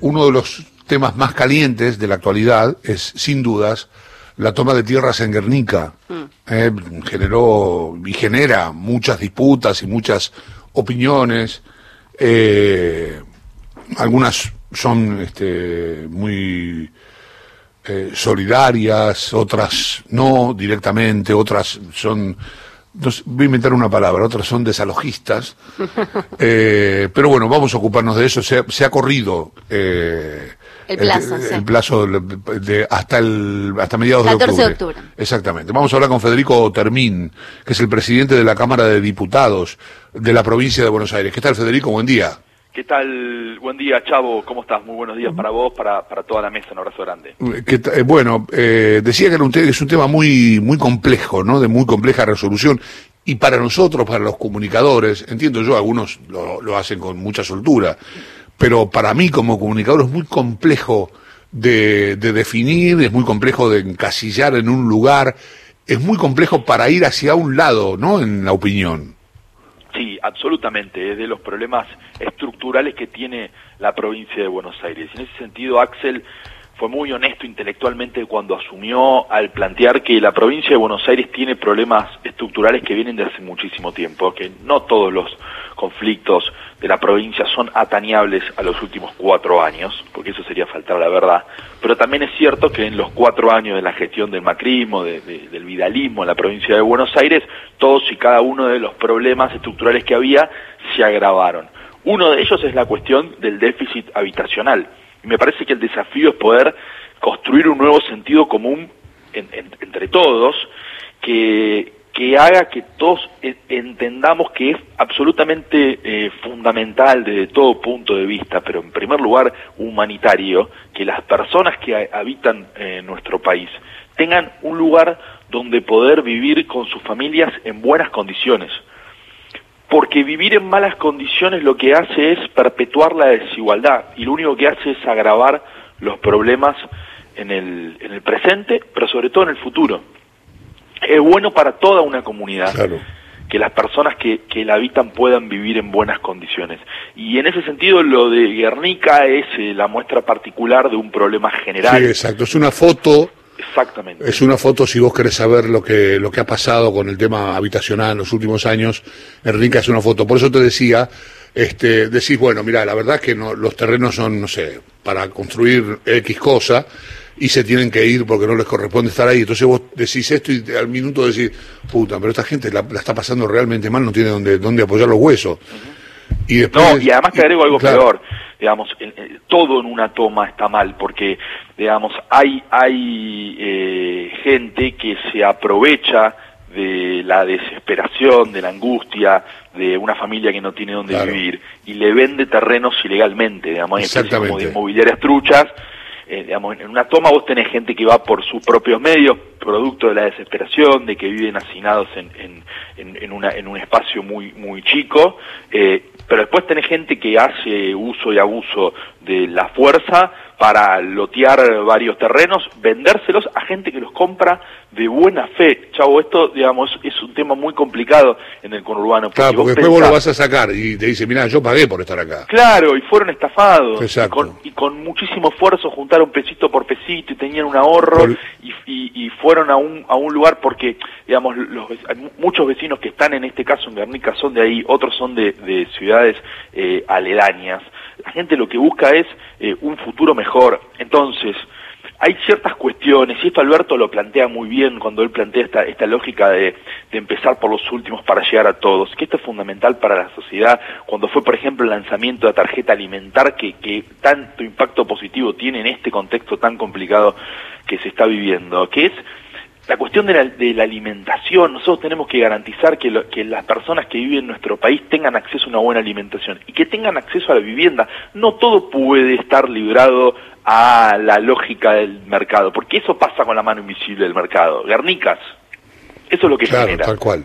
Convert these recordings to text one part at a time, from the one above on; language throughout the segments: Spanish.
Uno de los temas más calientes de la actualidad es, sin dudas, la toma de tierras en Guernica. Eh, generó y genera muchas disputas y muchas opiniones. Eh, algunas son este, muy eh, solidarias, otras no directamente, otras son voy a inventar una palabra, otras son desalojistas, eh, pero bueno, vamos a ocuparnos de eso. Se, ha corrido eh, el plazo, el, plazo de, hasta el hasta mediados de octubre. de octubre. Exactamente. Vamos a hablar con Federico Termín, que es el presidente de la Cámara de Diputados de la provincia de Buenos Aires. ¿Qué tal, Federico? Buen día. ¿Qué tal? Buen día, Chavo. ¿Cómo estás? Muy buenos días para vos, para, para toda la mesa. Un abrazo grande. Eh, bueno, eh, decía que era un, es un tema muy, muy complejo, ¿no? De muy compleja resolución. Y para nosotros, para los comunicadores, entiendo yo, algunos lo, lo hacen con mucha soltura, pero para mí como comunicador es muy complejo de, de definir, es muy complejo de encasillar en un lugar, es muy complejo para ir hacia un lado, ¿no? En la opinión. Sí, absolutamente. Es de los problemas estructurales que tiene la provincia de Buenos Aires. En ese sentido, Axel fue muy honesto intelectualmente cuando asumió al plantear que la provincia de Buenos Aires tiene problemas estructurales que vienen de hace muchísimo tiempo, que no todos los conflictos de la provincia son atañables a los últimos cuatro años, porque eso sería faltar a la verdad, pero también es cierto que en los cuatro años de la gestión del macrismo, del vidalismo en la provincia de Buenos Aires, todos y cada uno de los problemas estructurales que había se agravaron. Uno de ellos es la cuestión del déficit habitacional. Y me parece que el desafío es poder construir un nuevo sentido común entre todos que, que haga que todos entendamos que es absolutamente eh, fundamental desde todo punto de vista, pero en primer lugar humanitario, que las personas que habitan en nuestro país tengan un lugar donde poder vivir con sus familias en buenas condiciones. Porque vivir en malas condiciones lo que hace es perpetuar la desigualdad y lo único que hace es agravar los problemas en el, en el presente, pero sobre todo en el futuro es bueno para toda una comunidad. que las personas que, que la habitan puedan vivir en buenas condiciones. Y en ese sentido lo de Guernica es eh, la muestra particular de un problema general. Sí, exacto. Es una foto. Exactamente. Es una foto, si vos querés saber lo que, lo que ha pasado con el tema habitacional en los últimos años, Guernica es una foto. Por eso te decía, este, decís, bueno, mira, la verdad es que no, los terrenos son, no sé, para construir X cosa, y se tienen que ir porque no les corresponde estar ahí. Entonces vos decís esto y al minuto decís, puta, pero esta gente la, está pasando realmente mal, no tiene dónde, dónde apoyar los huesos. Y después, no, y además te agrego algo peor, digamos, todo en una toma está mal, porque, digamos, hay, hay eh, gente que se aprovecha de la desesperación, de la angustia, de una familia que no tiene dónde vivir, y le vende terrenos ilegalmente, digamos, como de inmobiliarias truchas, eh, digamos, en una toma vos tenés gente que va por sus propios medios, producto de la desesperación, de que viven hacinados en, en, en, una, en un espacio muy, muy chico, eh, pero después tenés gente que hace uso y abuso de la fuerza para lotear varios terrenos, vendérselos a gente que los compra de buena fe. Chavo, esto, digamos, es un tema muy complicado en el conurbano. Claro, porque después vos lo vas a sacar y te dice, mira, yo pagué por estar acá. Claro, y fueron estafados. Exacto. Y con, muchísimo esfuerzo juntaron pesito por pesito y tenían un ahorro y, y, fueron a un, a un lugar porque, digamos, los, muchos vecinos que están en este caso en Guernica son de ahí, otros son de, de ciudades eh, aledañas. La gente lo que busca es eh, un futuro mejor. Entonces, hay ciertas cuestiones, y esto Alberto lo plantea muy bien cuando él plantea esta, esta lógica de, de, empezar por los últimos para llegar a todos, que esto es fundamental para la sociedad, cuando fue, por ejemplo, el lanzamiento de la tarjeta alimentar, que, que tanto impacto positivo tiene en este contexto tan complicado que se está viviendo, que es la cuestión de la, de la, alimentación, nosotros tenemos que garantizar que, que, las personas que viven en nuestro país tengan acceso a una buena alimentación y que tengan acceso a la vivienda. No todo puede estar librado a la lógica del mercado, porque eso pasa con la mano invisible del mercado. Garnicas, eso es lo que claro, tal cual.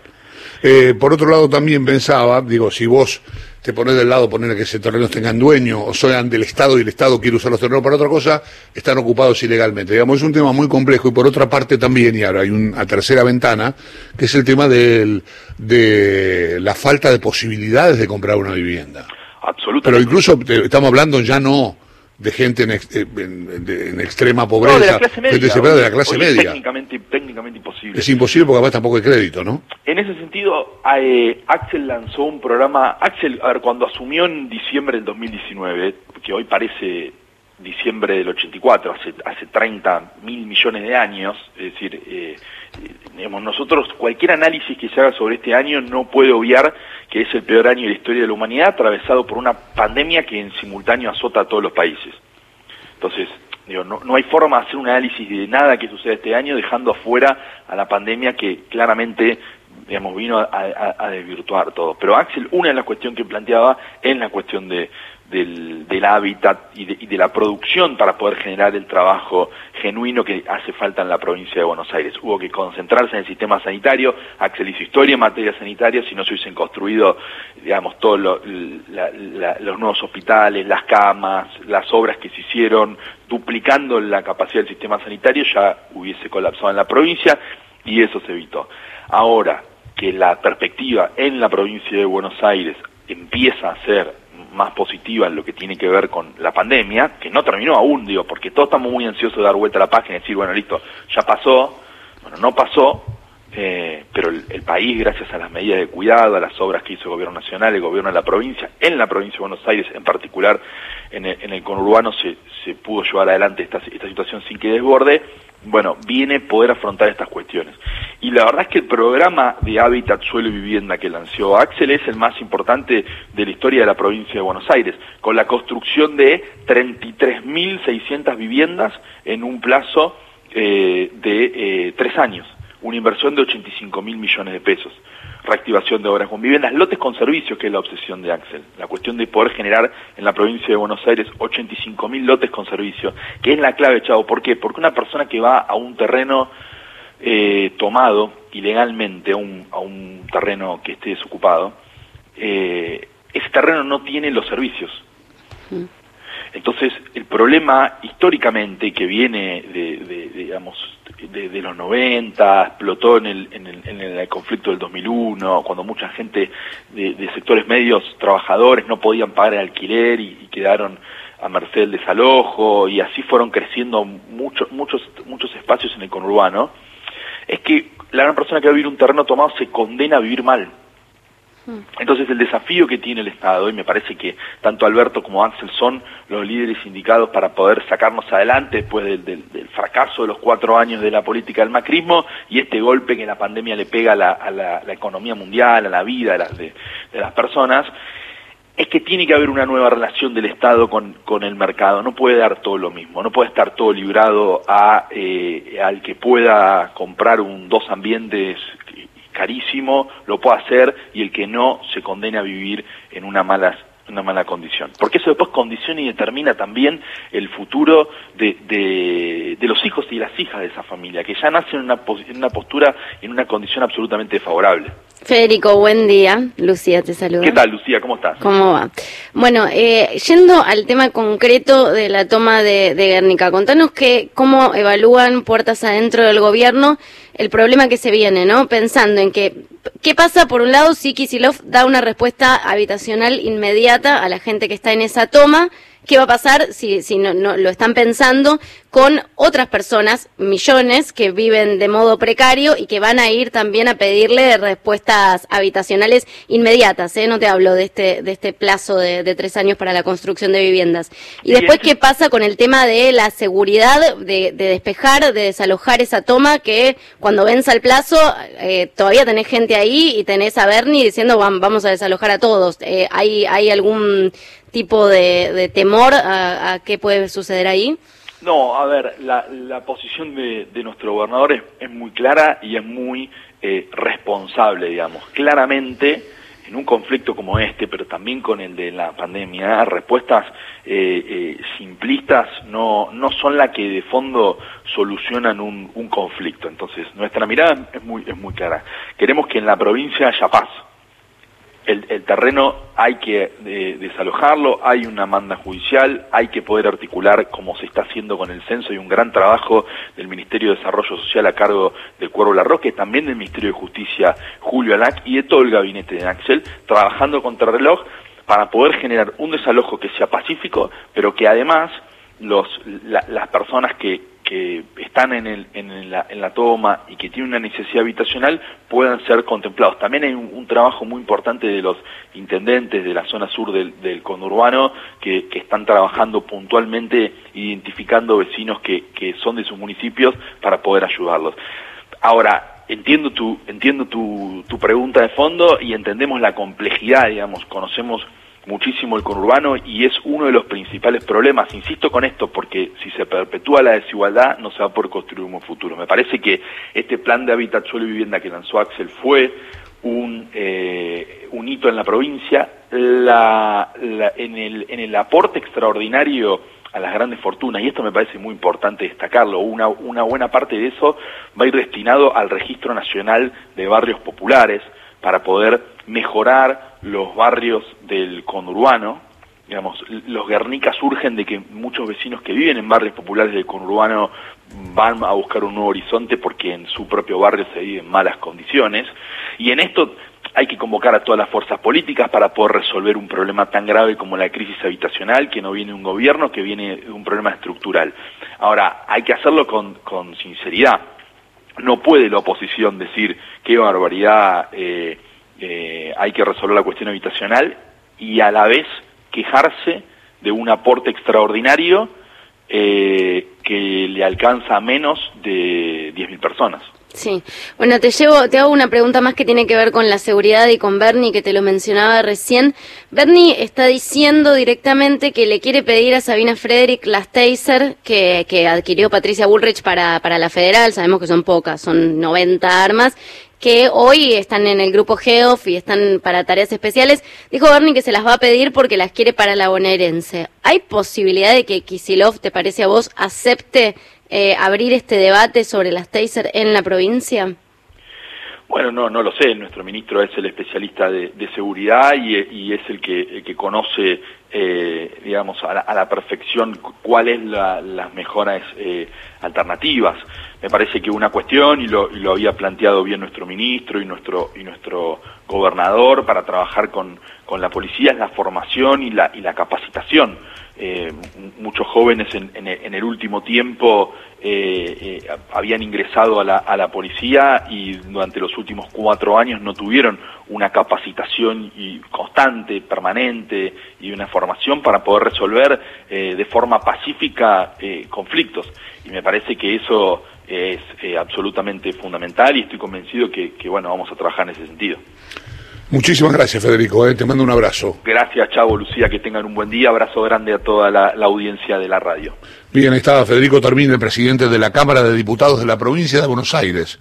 Eh, por otro lado, también pensaba, digo, si vos te pones del lado, poner que ese terrenos tengan dueño o sean del Estado y el Estado quiere usar los terrenos para otra cosa, están ocupados ilegalmente. Digamos, es un tema muy complejo y por otra parte también, y ahora hay una tercera ventana, que es el tema del, de la falta de posibilidades de comprar una vivienda. Absolutamente. Pero incluso estamos hablando ya no de gente en, en, extrema pobreza, de la clase media, de la clase media. Es técnicamente, técnicamente imposible. Es imposible porque además tampoco hay crédito, ¿no? En ese sentido, eh, Axel lanzó un programa, Axel, a ver, cuando asumió en diciembre del 2019, que hoy parece diciembre del 84, hace, hace 30 mil millones de años, es decir, eh, digamos, nosotros, cualquier análisis que se haga sobre este año no puede obviar que es el peor año de la historia de la humanidad, atravesado por una pandemia que en simultáneo azota a todos los países. Entonces, digo, no, no hay forma de hacer un análisis de nada que sucede este año dejando afuera a la pandemia que claramente digamos, vino a, a, desvirtuar todo. Pero Axel, una de las cuestiones que planteaba es la cuestión de, del, del hábitat y de, y de, la producción para poder generar el trabajo genuino que hace falta en la provincia de Buenos Aires. Hubo que concentrarse en el sistema sanitario, Axel hizo historia en materia sanitaria, si no se hubiesen construido, digamos, todos los nuevos hospitales, las camas, las obras que se hicieron, duplicando la capacidad del sistema sanitario, ya hubiese colapsado en la provincia y eso se evitó. Ahora que la perspectiva en la provincia de Buenos Aires empieza a ser más positiva en lo que tiene que ver con la pandemia, que no terminó aún, digo, porque todos estamos muy ansiosos de dar vuelta a la página y decir, bueno, listo, ya pasó, bueno, no pasó, eh, pero el, país, gracias a las medidas de cuidado, a las obras que hizo el gobierno nacional, el gobierno de la provincia, en la provincia de Buenos Aires en particular, en el, en el conurbano se, pudo llevar adelante esta situación sin que desborde, bueno, viene poder afrontar estas cuestiones. Y la verdad es que el programa de hábitat, suelo y vivienda que lanzó Axel es el más importante de la historia de la provincia de Buenos Aires, con la construcción de 33.600 viviendas en un plazo eh, de eh, tres años, una inversión de 85 mil millones de pesos reactivación de obras con viviendas, lotes con servicios, que es la obsesión de Axel, la cuestión de poder generar en la provincia de Buenos Aires 85 mil lotes con servicios, que es la clave, Chavo. ¿Por qué? Porque una persona que va a un terreno eh, tomado ilegalmente, a un, a un terreno que esté desocupado, eh, ese terreno no tiene los servicios. Mm. Entonces, el problema históricamente que viene de, digamos, de, los 90, explotó en el, en, el, en el, conflicto del 2001, cuando mucha gente de, sectores medios, trabajadores, no podían pagar el alquiler y, quedaron a merced del desalojo, y así fueron creciendo muchos, muchos, muchos espacios en el conurbano, es que la gran persona que va a vivir un terreno tomado se condena a vivir mal. Entonces el desafío que tiene el Estado, y me parece que tanto Alberto como Axel son los líderes indicados para poder sacarnos adelante después del, fracaso de los cuatro años de la política del macrismo y este golpe que la pandemia le pega a la, economía mundial, a la vida de las, de, las personas, es que tiene que haber una nueva relación del Estado con, con, el mercado. No puede dar todo lo mismo, no puede estar todo librado a, eh, al que pueda comprar un dos ambientes carísimo lo puede hacer y el que no se condena a vivir en una mala una mala condición. Porque eso después condiciona y determina también el futuro de, de, los hijos y las hijas de esa familia, que ya nacen en una, en una postura, en una condición absolutamente favorable. Federico, buen día. Lucía te saluda. ¿Qué tal, Lucía? ¿Cómo estás? ¿Cómo va? Bueno, eh, yendo al tema concreto de la toma de, de Guernica, contanos que, cómo evalúan puertas adentro del gobierno el problema que se viene, ¿no? Pensando en que, ¿qué pasa? Por un lado, si Kisilov da una respuesta habitacional inmediata a la gente que está en esa toma, qué va a pasar si, si no, no, lo están pensando con otras personas, millones, que viven de modo precario y que van a ir también a pedirle respuestas habitacionales inmediatas. ¿eh? No te hablo de este, de este plazo de, tres años para la construcción de viviendas. Y después, ¿qué pasa con el tema de la seguridad, de, despejar, de desalojar esa toma que cuando venza el plazo eh, todavía tenés gente ahí y tenés a Bernie diciendo vamos a desalojar a todos? Eh, ¿hay, ¿Hay algún tipo de, temor a, qué puede suceder ahí? No, a ver, la, posición de, nuestro gobernador es, muy clara y es muy eh, responsable, digamos. Claramente, en un conflicto como este, pero también con el de la pandemia, respuestas eh, eh, simplistas no, no son las que de fondo solucionan un, un conflicto. Entonces, nuestra mirada es muy, es muy clara. Queremos que en la provincia haya paz el, terreno hay que eh, desalojarlo, hay una manda judicial, hay que poder articular como se está haciendo con el censo. Y un gran trabajo del Ministerio de Desarrollo Social a cargo del Cuervo Larroque, también del Ministerio de Justicia Julio Alac y de todo el gabinete de Axel, trabajando contra reloj para poder generar un desalojo que sea pacífico, pero que además los, las personas que, que están en, el, en, la, en, la, toma y que tienen una necesidad habitacional puedan ser contemplados. También hay un, trabajo muy importante de los intendentes de la zona sur del, del conurbano que, que, están trabajando puntualmente identificando vecinos que, que son de sus municipios para poder ayudarlos. Ahora, entiendo tu, entiendo tu, tu pregunta de fondo y entendemos la complejidad, digamos, conocemos muchísimo el conurbano y es uno de los principales problemas. Insisto con esto porque si se perpetúa la desigualdad no se va a poder construir un buen futuro. Me parece que este plan de hábitat, suelo y vivienda que lanzó Axel fue un, eh, un hito en la provincia. La, en, el, en el aporte extraordinario a las grandes fortunas, y esto me parece muy importante destacarlo, una, una buena parte de eso va a ir destinado al Registro Nacional de Barrios Populares para poder mejorar los barrios del conurbano, digamos, los Guernica surgen de que muchos vecinos que viven en barrios populares del conurbano van a buscar un nuevo horizonte porque en su propio barrio se vive en malas condiciones, y en esto hay que convocar a todas las fuerzas políticas para poder resolver un problema tan grave como la crisis habitacional, que no viene un gobierno, que viene un problema estructural. Ahora, hay que hacerlo con, con sinceridad. No puede la oposición decir qué barbaridad eh, eh, hay que resolver la cuestión habitacional y a la vez quejarse de un aporte extraordinario eh, que le alcanza a menos de 10.000 personas. Sí, bueno, te llevo, te hago una pregunta más que tiene que ver con la seguridad y con Bernie, que te lo mencionaba recién. Bernie está diciendo directamente que le quiere pedir a Sabina Frederick las taser que, que adquirió Patricia Bullrich para, para la federal, sabemos que son pocas, son 90 armas, que hoy están en el grupo GEOF y están para tareas especiales. Dijo Bernie que se las va a pedir porque las quiere para la bonaerense. ¿Hay posibilidad de que Kisilov, te parece a vos, acepte eh, abrir este debate sobre las taser en la provincia? Bueno, no, no lo sé. Nuestro ministro es el especialista de, seguridad y, es el que, conoce, eh, digamos, a la, perfección cuáles la, las mejores eh, alternativas. Me parece que una cuestión, y lo, y lo había planteado bien nuestro ministro y nuestro, y nuestro gobernador para trabajar con, con la policía, es la formación y la, y la capacitación eh, muchos jóvenes en, en, el último tiempo eh, eh, habían ingresado a la, a la, policía y durante los últimos cuatro años no tuvieron una capacitación y constante, permanente y una formación para poder resolver eh, de forma pacífica conflictos. Y me parece que eso es absolutamente fundamental y estoy convencido que, que, bueno, vamos a trabajar en ese sentido. Muchísimas gracias, Federico. Eh. Te mando un abrazo. Gracias, Chavo, Lucía. Que tengan un buen día. Abrazo grande a toda la, audiencia de la radio. Bien, está Federico Termine, presidente de la Cámara de Diputados de la provincia de Buenos Aires.